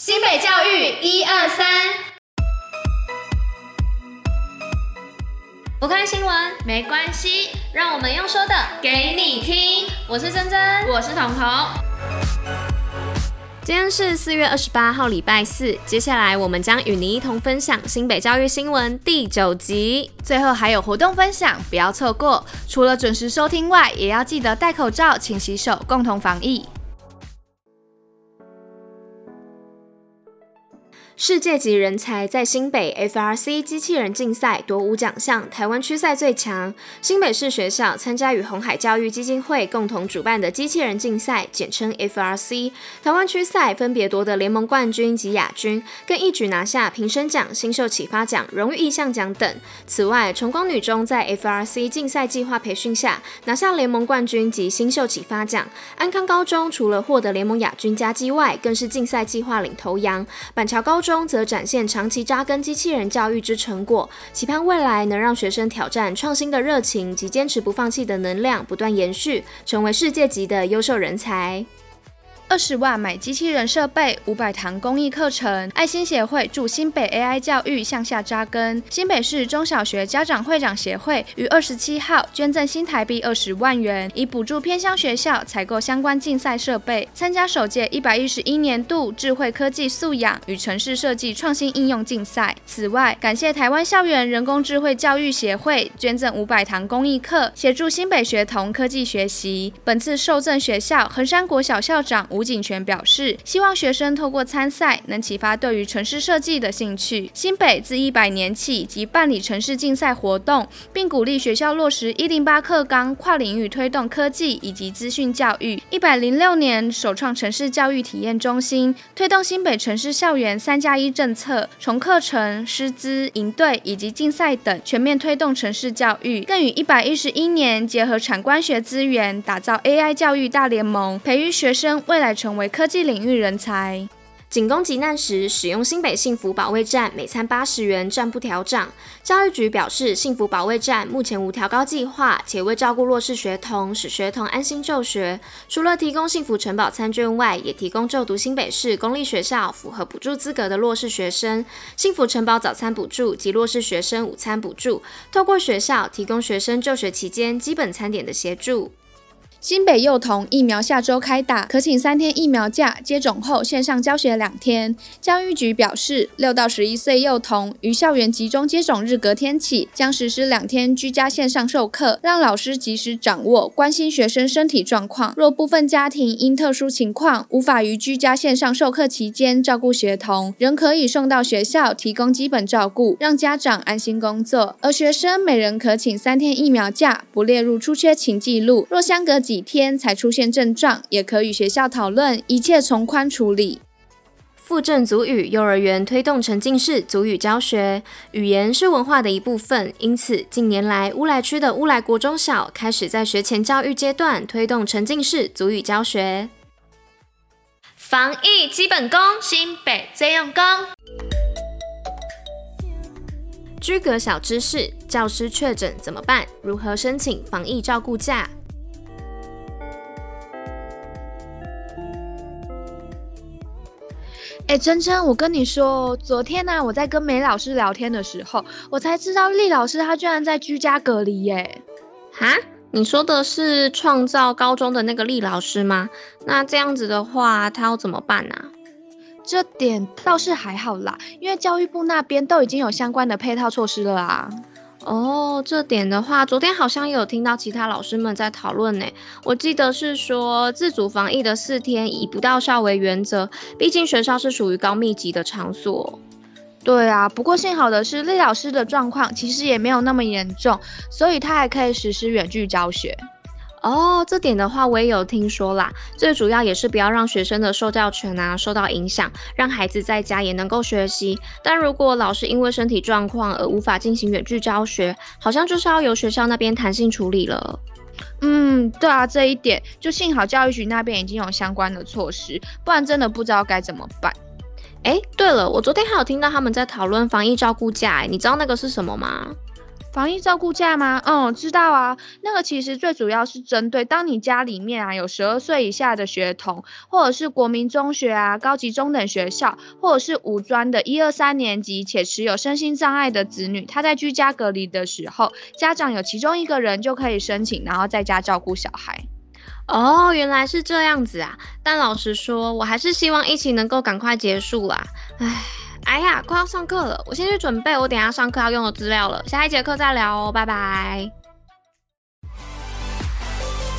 新北教育一二三，不看新闻没关系，让我们用说的给你听。我是珍珍，我是彤彤。今天是四月二十八号，礼拜四。接下来我们将与您一同分享新北教育新闻第九集，最后还有活动分享，不要错过。除了准时收听外，也要记得戴口罩、勤洗手，共同防疫。世界级人才在新北 FRC 机器人竞赛夺五奖项，台湾区赛最强。新北市学校参加与红海教育基金会共同主办的机器人竞赛，简称 FRC。台湾区赛分别夺得联盟冠军及亚军，更一举拿下评审奖、新秀启发奖、荣誉意向奖等。此外，崇光女中在 FRC 竞赛计划培训下拿下联盟冠军及新秀启发奖。安康高中除了获得联盟亚军佳绩外，更是竞赛计划领头羊。板桥高中则展现长期扎根机器人教育之成果，期盼未来能让学生挑战创新的热情及坚持不放弃的能量不断延续，成为世界级的优秀人才。二十万买机器人设备，五百堂公益课程。爱心协会助新北 AI 教育向下扎根。新北市中小学家长会长协会于二十七号捐赠新台币二十万元，以补助偏乡学校采购相关竞赛设备，参加首届一百一十一年度智慧科技素养与城市设计创新应用竞赛。此外，感谢台湾校园人工智慧教育协会捐赠五百堂公益课，协助新北学童科技学习。本次受赠学校横山国小校长。吴吴景泉表示，希望学生透过参赛，能启发对于城市设计的兴趣。新北自一百年起即办理城市竞赛活动，并鼓励学校落实一零八课纲，跨领域推动科技以及资讯教育。一百零六年首创城市教育体验中心，推动新北城市校园三加一政策，从课程、师资、营队以及竞赛等全面推动城市教育。更与一百一十一年结合产官学资源，打造 AI 教育大联盟，培育学生未来。成为科技领域人才。警公急难时，使用新北幸福保卫站，每餐八十元，暂不调涨。教育局表示，幸福保卫站目前无调高计划，且为照顾弱势学童，使学童安心就学。除了提供幸福城堡餐券外，也提供就读新北市公立学校符合补助资格的弱势学生幸福城堡早餐补助及弱势学生午餐补助。透过学校提供学生就学期间基本餐点的协助。新北幼童疫苗下周开打，可请三天疫苗假，接种后线上教学两天。教育局表示，六到十一岁幼童于校园集中接种日隔天起，将实施两天居家线上授课，让老师及时掌握关心学生身体状况。若部分家庭因特殊情况无法于居家线上授课期间照顾学童，仍可以送到学校提供基本照顾，让家长安心工作。而学生每人可请三天疫苗假，不列入出缺勤记录。若相隔几天才出现症状，也可与学校讨论，一切从宽处理。附正族语幼儿园推动沉浸式族语教学，语言是文化的一部分，因此近年来乌来区的乌来国中小开始在学前教育阶段推动沉浸式族语教学。防疫基本功，新北最用功。居格小知识：教师确诊怎么办？如何申请防疫照顾假？哎，真真，我跟你说，昨天呢、啊，我在跟梅老师聊天的时候，我才知道厉老师他居然在居家隔离耶。哈，你说的是创造高中的那个厉老师吗？那这样子的话，他要怎么办呢、啊？这点倒是还好啦，因为教育部那边都已经有相关的配套措施了啊。哦，这点的话，昨天好像有听到其他老师们在讨论呢。我记得是说自主防疫的四天以不到校为原则，毕竟学校是属于高密集的场所。对啊，不过幸好的是，厉老师的状况其实也没有那么严重，所以他还可以实施远距教学。哦，这点的话我也有听说啦。最主要也是不要让学生的受教权啊受到影响，让孩子在家也能够学习。但如果老师因为身体状况而无法进行远距教学，好像就是要由学校那边弹性处理了。嗯，对啊，这一点就幸好教育局那边已经有相关的措施，不然真的不知道该怎么办。哎，对了，我昨天还有听到他们在讨论防疫照顾假，你知道那个是什么吗？防疫照顾假吗？嗯，知道啊。那个其实最主要是针对当你家里面啊有十二岁以下的学童，或者是国民中学啊、高级中等学校，或者是五专的一二三年级且持有身心障碍的子女，他在居家隔离的时候，家长有其中一个人就可以申请，然后在家照顾小孩。哦，原来是这样子啊。但老实说，我还是希望疫情能够赶快结束啦。唉。哎呀，快要上课了，我先去准备我等下上课要用的资料了。下一节课再聊哦，拜拜。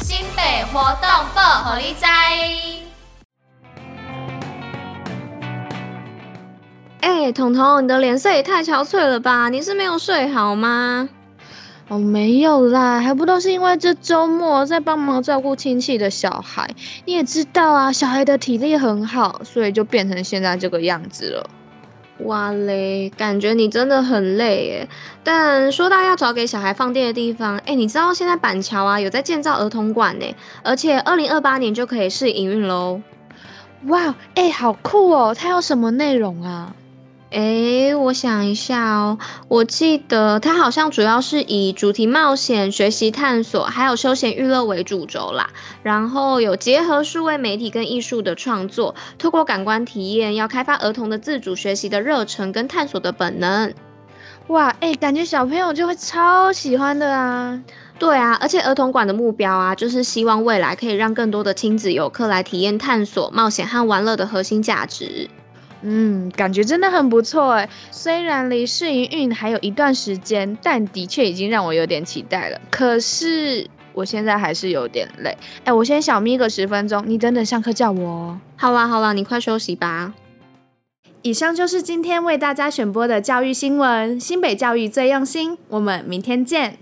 新北活动报虎哩知。哎，彤彤，你的脸色也太憔悴了吧？你是没有睡好吗？哦，没有啦，还不都是因为这周末在帮忙照顾亲戚的小孩。你也知道啊，小孩的体力很好，所以就变成现在这个样子了。哇嘞，感觉你真的很累耶。但说到要找给小孩放电的地方，哎，你知道现在板桥啊有在建造儿童馆呢，而且二零二八年就可以试营运喽。哇，哎，好酷哦！它有什么内容啊？诶，我想一下哦，我记得它好像主要是以主题冒险、学习探索，还有休闲娱乐为主轴啦。然后有结合数位媒体跟艺术的创作，透过感官体验，要开发儿童的自主学习的热忱跟探索的本能。哇，诶，感觉小朋友就会超喜欢的啊！对啊，而且儿童馆的目标啊，就是希望未来可以让更多的亲子游客来体验探索、冒险和玩乐的核心价值。嗯，感觉真的很不错哎。虽然离试营运还有一段时间，但的确已经让我有点期待了。可是我现在还是有点累。哎，我先小眯个十分钟，你等等上课叫我哦。好啦好啦，你快休息吧。以上就是今天为大家选播的教育新闻。新北教育最用心，我们明天见。